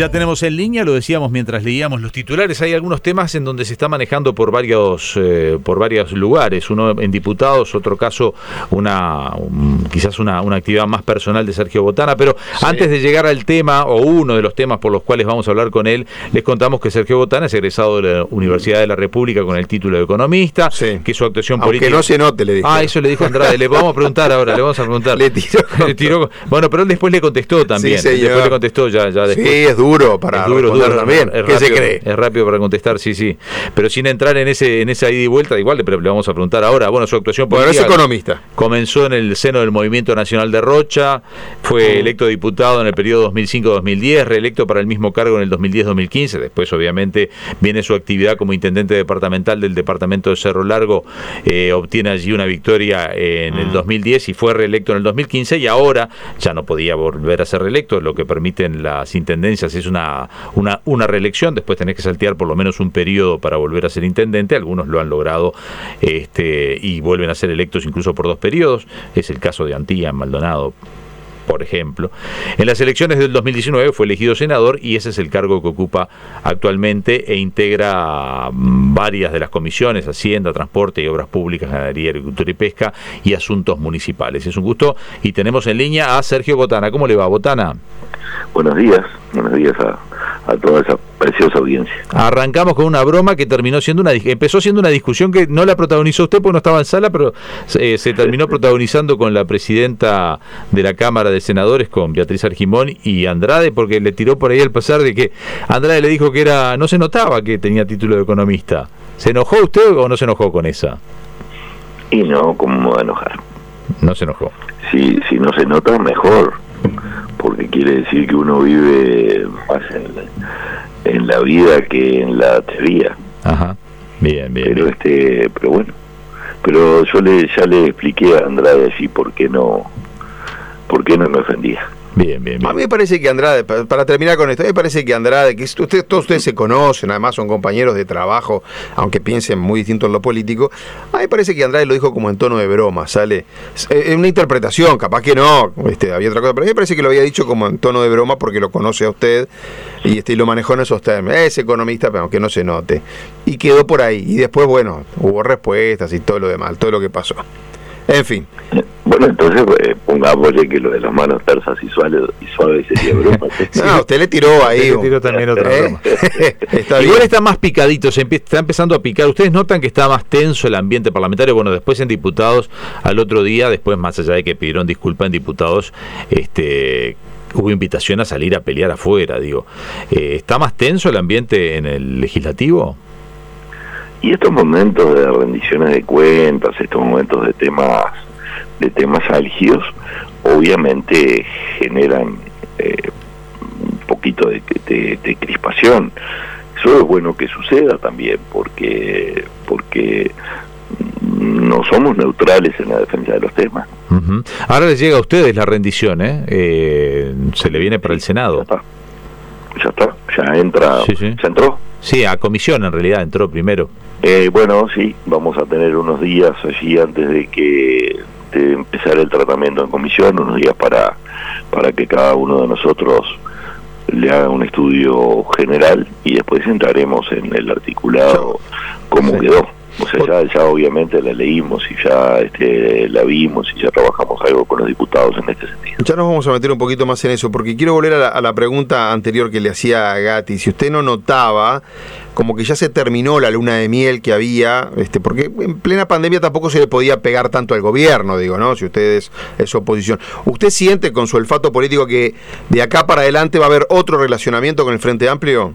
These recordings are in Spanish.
Ya tenemos en línea, lo decíamos mientras leíamos los titulares, hay algunos temas en donde se está manejando por varios, eh, por varios lugares, uno en diputados, otro caso una quizás una, una, actividad más personal de Sergio Botana, pero antes de llegar al tema o uno de los temas por los cuales vamos a hablar con él, les contamos que Sergio Botana es egresado de la Universidad de la República con el título de economista, que su actuación Aunque política... no se note, le dije. Ah, eso le dijo Andrade, le vamos a preguntar ahora, le vamos a preguntar. le tiró. Le tiró Bueno, pero él después le contestó también. Sí, señor. después le contestó ya, ya después. Sí, es duro para es duro, responder duro, también. Es ¿Qué rápido, se cree? Es rápido para contestar, sí, sí. Pero sin entrar en ese en esa ida y vuelta, igual le, le vamos a preguntar ahora. Bueno, su actuación Bueno, política es economista. comenzó en el seno del Movimiento Nacional de Rocha, fue Mm. electo diputado en el periodo 2005-2010, reelecto para el mismo cargo en el 2010-2015. Después, obviamente, viene su actividad como intendente departamental del departamento de Cerro Largo, eh, obtiene allí una victoria en Mm. el 2010 y fue reelecto en el 2015 y ahora ya no podía volver a ser reelecto, lo que permiten las intendencias es una, una, una reelección, después tenés que saltear por lo menos un periodo para volver a ser intendente, algunos lo han logrado este, y vuelven a ser electos incluso por dos periodos, es el caso de Antía, Maldonado, por ejemplo. En las elecciones del 2019 fue elegido senador y ese es el cargo que ocupa actualmente e integra mm, varias de las comisiones, Hacienda, Transporte y Obras Públicas, Ganadería, Agricultura y Pesca y Asuntos Municipales. Es un gusto y tenemos en línea a Sergio Botana. ¿Cómo le va, Botana? Buenos días, buenos días a, a toda esa preciosa audiencia. Arrancamos con una broma que terminó siendo una empezó siendo una discusión que no la protagonizó usted porque no estaba en sala, pero eh, se terminó protagonizando con la presidenta de la Cámara de Senadores, con Beatriz Argimón y Andrade, porque le tiró por ahí al pasar de que Andrade le dijo que era no se notaba que tenía título de economista. ¿Se enojó usted o no se enojó con esa? Y no, ¿cómo me va a enojar? No se enojó. Si, si no se nota, mejor, porque quiere decir que uno vive más en, en la vida que en la teoría. Ajá. Bien, bien. Pero bien. este, pero bueno, pero yo le ya le expliqué a Andrade así por qué no, por qué no me ofendía. Bien, bien, A bien. mí me parece que Andrade, pa- para terminar con esto, a mí me parece que Andrade, que usted, todos ustedes se conocen, además son compañeros de trabajo, aunque piensen muy distinto en lo político, a mí me parece que Andrade lo dijo como en tono de broma, ¿sale? Es es una interpretación, capaz que no, este, había otra cosa, pero a mí me parece que lo había dicho como en tono de broma porque lo conoce a usted y, este, y lo manejó en esos términos. Es economista, pero aunque no se note. Y quedó por ahí. Y después, bueno, hubo respuestas y todo lo demás, todo lo que pasó. En fin. Bueno, entonces eh, pongámosle que lo de las manos tersas y suaves, y suaves sería broma. No, usted le tiró ahí. Le tiró también otra ¿Eh? broma. Está Igual bien. está más picadito, se está empezando a picar. Ustedes notan que está más tenso el ambiente parlamentario. Bueno, después en diputados, al otro día, después más allá de que pidieron disculpa en diputados, este hubo invitación a salir a pelear afuera, digo. Eh, ¿Está más tenso el ambiente en el legislativo? Y estos momentos de rendiciones de cuentas, estos momentos de temas de temas álgidos, obviamente generan eh, un poquito de, de- de crispación. Eso es bueno que suceda también, porque porque no somos neutrales en la defensa de los temas. Ujú. Ahora les llega a ustedes la rendición, ¿eh? Eh, se le viene para el Ya Senado. está, ya está, ya entra, Sí, sí. ya entró. Sí, a comisión en realidad entró primero. Eh, bueno, sí, vamos a tener unos días allí antes de que de empezar el tratamiento en comisión, unos días para, para que cada uno de nosotros le haga un estudio general y después entraremos en el articulado cómo Sí. quedó. O sea, ya, ya obviamente la leímos y ya este, la vimos y ya trabajamos algo con los diputados en este sentido. Ya nos vamos a meter un poquito más en eso, porque quiero volver a la, a la pregunta anterior que le hacía a Gatti. Si usted no notaba como que ya se terminó la luna de miel que había, este, porque en plena pandemia tampoco se le podía pegar tanto al gobierno, digo, ¿no? Si usted es, es oposición. ¿Usted siente con su olfato político que de acá para adelante va a haber otro relacionamiento con el Frente Amplio?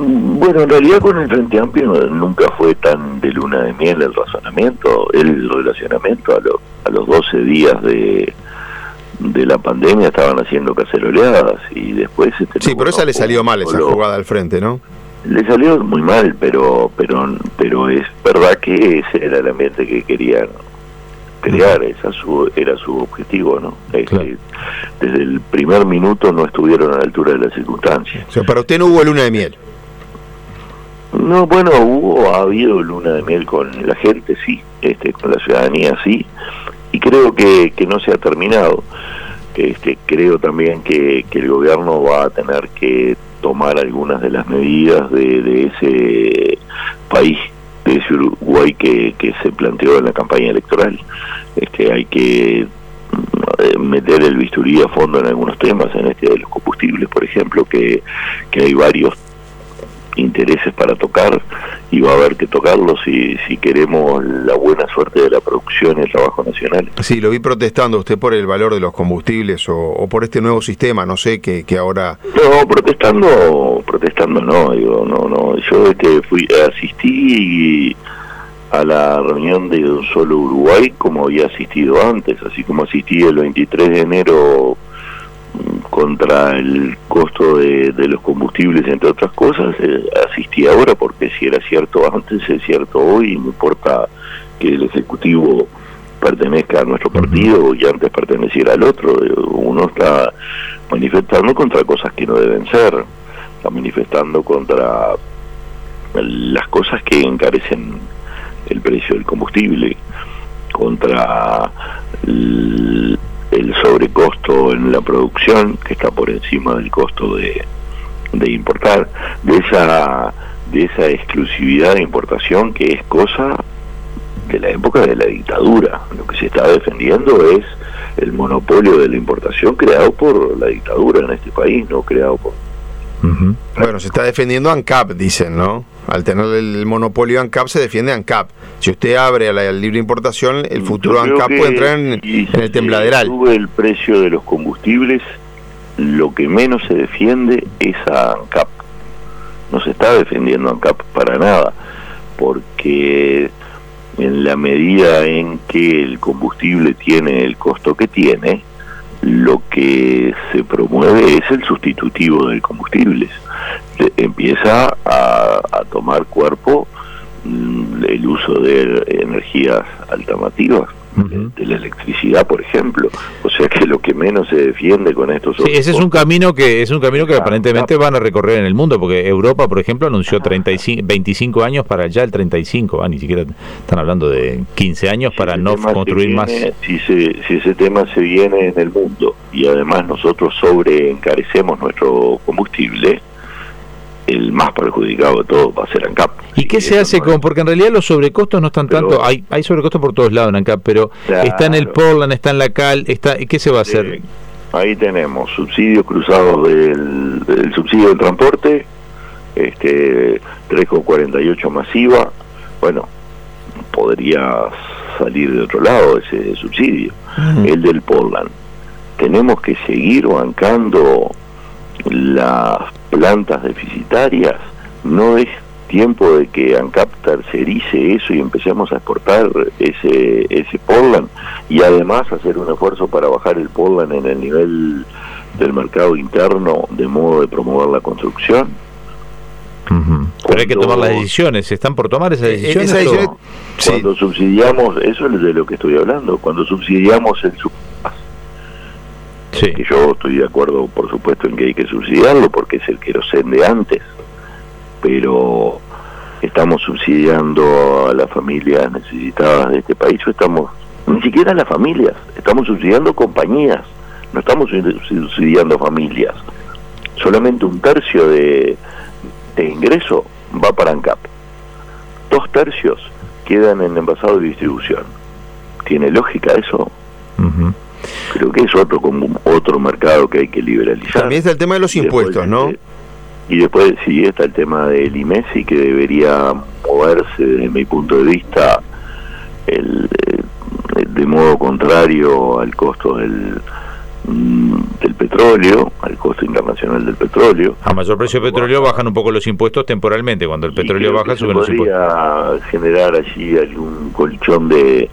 Bueno, en realidad con el Frente Amplio nunca fue tan de luna de miel el razonamiento, el relacionamiento a, lo- a los 12 días de, de la pandemia estaban haciendo caceroleadas y después... este, Sí, pero esa le salió mal, esa lo- jugada al frente, ¿no? Le salió muy mal, pero pero pero es verdad que ese era el ambiente que querían crear, esa su, era su objetivo, ¿no? Este, desde el primer minuto no estuvieron a la altura de las circunstancias. O sea, para usted no hubo luna de miel. No, bueno, hubo, ha habido luna de miel con la gente, sí, este, con la ciudadanía, sí, y creo que, que no se ha terminado. Este, creo también que, que el gobierno va a tener que tomar algunas de las medidas de, de ese país, de ese Uruguay que, que se planteó en la campaña electoral. Este, hay que mm, meter el bisturí a fondo en algunos temas, en este de los combustibles, por ejemplo, que, que hay varios intereses para tocar y va a haber que tocarlo si, si queremos la buena suerte de la producción y el trabajo nacional. Sí, lo vi protestando. Usted por el valor de los combustibles o, por este nuevo sistema, no sé, que, que ahora... No, protestando, protestando no, digo, no, no, yo este fui, asistí a la reunión de un solo Uruguay como había asistido antes, así como asistí el 23 de enero contra el costo de, los combustibles, entre otras cosas, eh, asistí ahora porque si era cierto antes, es cierto hoy, no importa que el Ejecutivo pertenezca a nuestro partido y antes perteneciera al otro, eh, uno está manifestando contra cosas que no deben ser, está manifestando contra las cosas que encarecen el precio del combustible, contra el sobrecosto en la producción, que está por encima del costo de, de importar, de esa, de esa exclusividad de importación que es cosa de la época de la dictadura. Lo que se está defendiendo es el monopolio de la importación creado por la dictadura en este país, no creado por bueno, se está defendiendo ANCAP, dicen, ¿no? Al tener el monopolio ANCAP se defiende ANCAP. Si usted abre a la libre importación, el futuro ANCAP puede entrar en, el tembladeral. Si sube el precio de los combustibles, lo que menos se defiende es a ANCAP. No se está defendiendo ANCAP para nada, porque en la medida en que el combustible tiene el costo que tiene, lo que se promueve es el sustitutivo del combustible. empieza a, tomar cuerpo mm, el uso de energías alternativas de la electricidad, por ejemplo. O sea que lo que menos se defiende con estos sí, ese es un camino que es un camino que aparentemente van a recorrer en el mundo, porque Europa, por ejemplo, anunció 35, 25 años para ya el 35, ah, ni siquiera están hablando de 15 años para no construir más. Si, si ese tema se viene en el mundo y además nosotros sobre encarecemos nuestro combustible, el más perjudicado de todo va a ser ANCAP. ¿Y qué se hace con.? Porque en realidad los sobrecostos no están tanto. Hay, hay sobrecostos por todos lados en ANCAP, pero está en el Portland, está en la CAL. Está, ¿Qué se va a hacer? ahí tenemos subsidios cruzados del, subsidio del transporte, este 3,48 masiva. Bueno, podría salir de otro lado ese subsidio, el del Portland. Tenemos que seguir bancando las plantas deficitarias, no es tiempo de que ANCAP tercerice eso y empecemos a exportar ese, ese Portland y además hacer un esfuerzo para bajar el Portland en el nivel del mercado interno de modo de promover la construcción. Pero hay que tomar las decisiones, ¿están por tomar esas eh, decisiones? Cuando subsidiamos, eso es de lo que estoy hablando, cuando subsidiamos el que yo estoy de acuerdo, por supuesto, en que hay que subsidiarlo porque es el que lo sende antes, pero estamos subsidiando a las familias necesitadas de este país o estamos, ni siquiera a las familias, estamos subsidiando compañías, no estamos subsidiando familias. Solamente un tercio de, ingreso va para ANCAP. Dos tercios quedan en envasado de distribución. ¿Tiene lógica eso? Creo que es otro como otro mercado que hay que liberalizar. También está el tema de los impuestos, ¿no? Y después sí está el tema del IMESI que debería moverse desde mi punto de vista el, eh, de modo contrario al costo del mm, del petróleo, al costo internacional del petróleo. A mayor precio de petróleo bajan un poco los impuestos temporalmente, cuando el petróleo baja suben los impuestos. generar allí algún colchón de,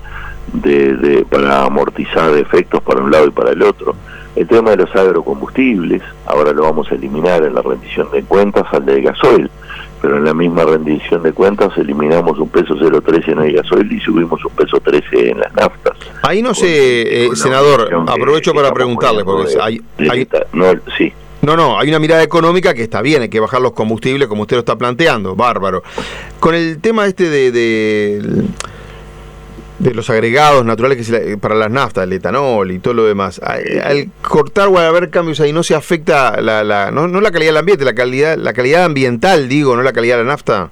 de, para amortizar efectos para un lado y para el otro. El tema de los agrocombustibles, ahora lo vamos a eliminar en la rendición de cuentas al de gasoil, pero en la misma rendición de cuentas eliminamos un peso 0,13 en el gasoil y subimos un peso 13 en las naftas. Ahí no sé, eh, senador, aprovecho para preguntarle, porque hay, hay... No, sí. No, no, hay una mirada económica que está bien, hay que bajar los combustibles como usted lo está planteando, bárbaro. Con el tema este de, de, los agregados naturales que para las naftas, el etanol y todo lo demás, al, cortar o haber cambios ahí no se afecta la, la no, no la calidad del ambiente, la calidad, la calidad ambiental, digo, no la calidad de la nafta.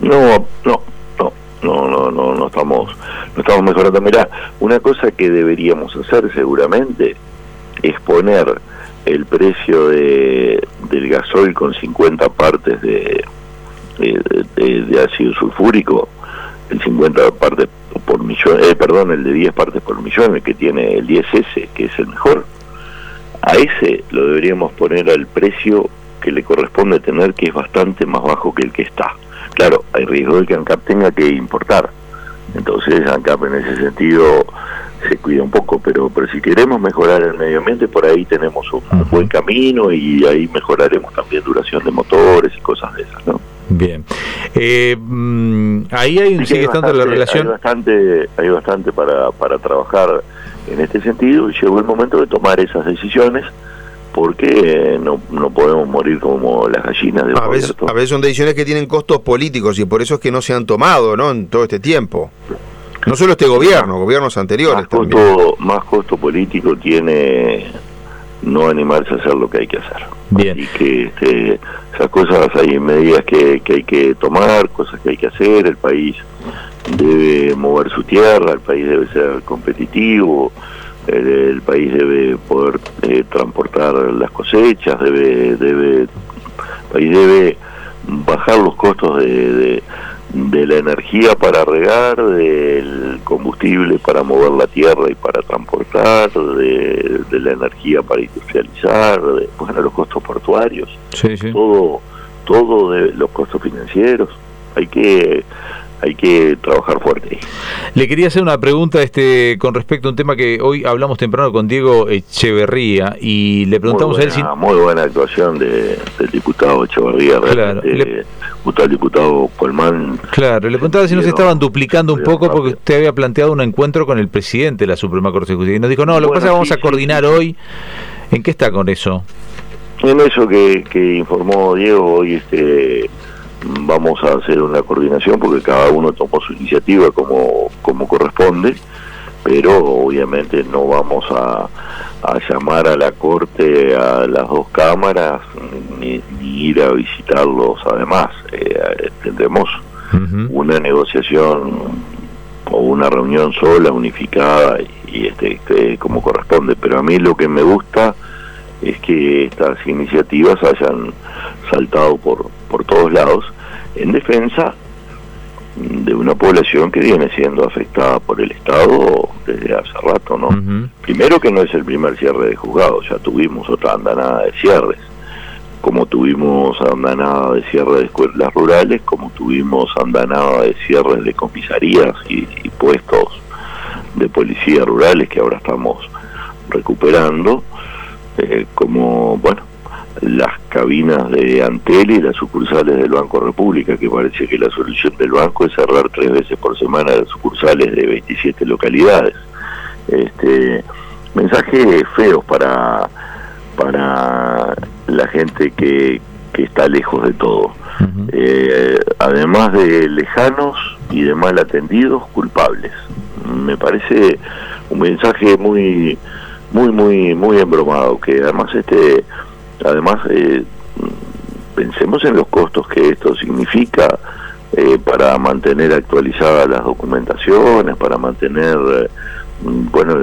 No, no, no, no, no, no, no estamos, no estamos mejorando. Mirá, una cosa que deberíamos hacer seguramente es poner el precio de, del gasoil con 50 partes de, de, ácido sulfúrico, el 50 partes por millón, eh, perdón, el de 10 partes por millón, el que tiene el 10S, que es el mejor, a ese lo deberíamos poner al precio que le corresponde tener, que es bastante más bajo que el que está. Claro, hay riesgo de que ANCAP tenga que importar. Entonces ANCAP en ese sentido se cuida un poco, pero, pero si queremos mejorar el medio ambiente, por ahí tenemos un, buen camino y ahí mejoraremos también duración de motores y cosas de esas, ¿no? Bien. Eh, mm, ahí hay, sigue estando la relación. Hay bastante, hay bastante para, para trabajar en este sentido y llegó el momento de tomar esas decisiones porque no, no podemos morir como las gallinas de a veces, a veces son decisiones que tienen costos políticos y por eso es que no se han tomado ¿no? en todo este tiempo. No solo este gobierno, gobiernos anteriores. Más costo, más costo político tiene no animarse a hacer lo que hay que hacer. Bien. Y que este, esas cosas hay medidas que, que hay que tomar, cosas que hay que hacer, el país debe mover su tierra, el país debe ser competitivo, el, país debe poder eh, transportar las cosechas, debe, debe, el país debe bajar los costos de de la energía para regar, del combustible para mover la tierra y para transportar, de, la energía para industrializar, de, bueno, los costos portuarios, todo, todo de los costos financieros. Hay que hay que trabajar fuerte. Le quería hacer una pregunta este con respecto a un tema que hoy hablamos temprano con Diego Echeverría y le preguntamos a él si... Muy buena actuación de, del diputado Echeverría, claro, le, el diputado Polman. Claro, le preguntaba si no se estaban duplicando un poco porque usted había planteado un encuentro con el presidente de la Suprema Corte Ejecutiva y nos dijo, no, lo que pasa es que vamos a coordinar hoy. ¿En qué está con eso? En eso que, que informó Diego hoy este vamos a hacer una coordinación porque cada uno tomó su iniciativa como, como corresponde, pero obviamente no vamos a, a llamar a la Corte a las dos cámaras ni, ir a visitarlos además. Eh, tendremos una negociación o una reunión sola, unificada y, este, como corresponde, pero a mí lo que me gusta es que estas iniciativas hayan saltado por, por todos lados en defensa de una población que viene siendo afectada por el Estado desde hace rato, ¿no? Primero que no es el primer cierre de juzgados, ya tuvimos otra andanada de cierres, como tuvimos andanada de cierre de escuelas rurales, como tuvimos andanada de cierres de comisarías y, puestos de policía rurales que ahora estamos recuperando, eh, como, bueno, las cabinas de Antel y las sucursales del Banco República, que parece que la solución del banco es cerrar tres veces por semana las sucursales de 27 localidades. Este, mensajes feos para, para la gente que, que está lejos de todo. Eh, además de lejanos y de mal atendidos, culpables. Me parece un mensaje muy, muy, muy, muy embromado, que además este Además, eh, pensemos en los costos que esto significa eh, para mantener actualizadas las documentaciones, para mantener, eh, bueno,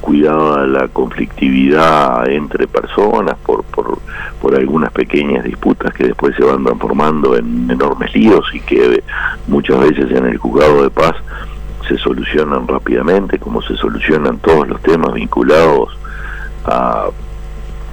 cuidada la conflictividad entre personas por, por, por algunas pequeñas disputas que después se van transformando en enormes líos y que muchas veces en el juzgado de paz se solucionan rápidamente, como se solucionan todos los temas vinculados a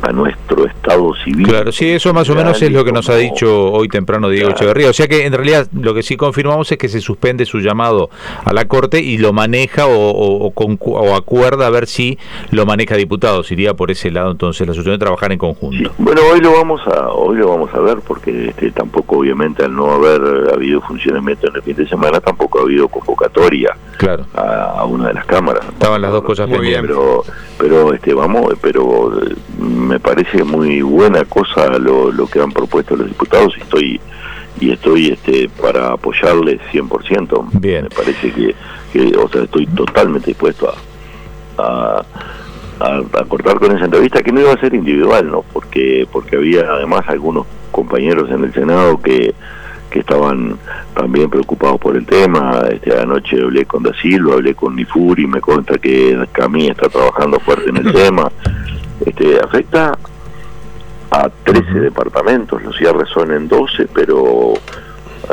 a nuestro estado civil. Claro, sí, eso más o menos es lo que nos ha dicho hoy temprano Diego Echeverría. O sea que en realidad lo que sí confirmamos es que se suspende su llamado a la Corte y lo maneja o, o, acuerda a ver si lo maneja diputados. Iría por ese lado entonces la solución de trabajar en conjunto. Bueno, hoy lo vamos a hoy lo vamos a ver porque este, tampoco obviamente al no haber habido funcionamiento en el fin de semana tampoco ha habido convocatoria claro. a, una de las cámaras. Estaban las dos cosas muy bien, pero pero este vamos, pero me parece muy buena cosa lo, lo que han propuesto los diputados y estoy y estoy este para apoyarles 100%. Bien. Me parece que, o sea, estoy totalmente dispuesto a, a, cortar con esa entrevista que no iba a ser individual, ¿no? Porque porque había además algunos compañeros en el Senado que que estaban también preocupados por el tema. Este, anoche hablé con Da Silva, hablé con Nifuri, me cuenta que Camí está trabajando fuerte en el tema. Este, afecta a 13 departamentos, los cierres son en 12, pero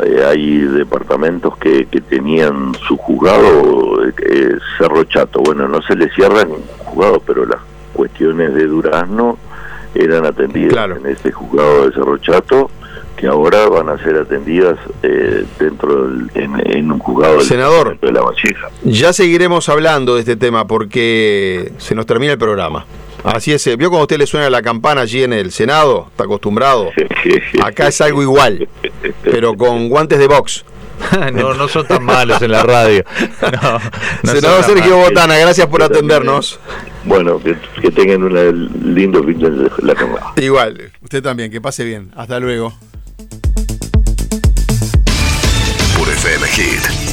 eh, hay departamentos que, que tenían su juzgado eh, Cerro Chato. Bueno, no se le cierra ningún juzgado, pero las cuestiones de Durazno eran atendidas en ese juzgado de Cerro Chato que ahora van a ser atendidas eh, dentro del, en, un juzgado Senador, de la Valleja. Ya seguiremos hablando de este tema porque se nos termina el programa. Así es, eh, ¿vio cómo a usted le suena la campana allí en el Senado? ¿Está acostumbrado? Acá es algo igual, pero con guantes de box. no, no son tan malos en la radio. Senador Sergio Botana, gracias por atendernos. Bueno, que, tengan un lindo fin de la cámara. Igual, usted también, que pase bien. Hasta luego. Por FM Hit,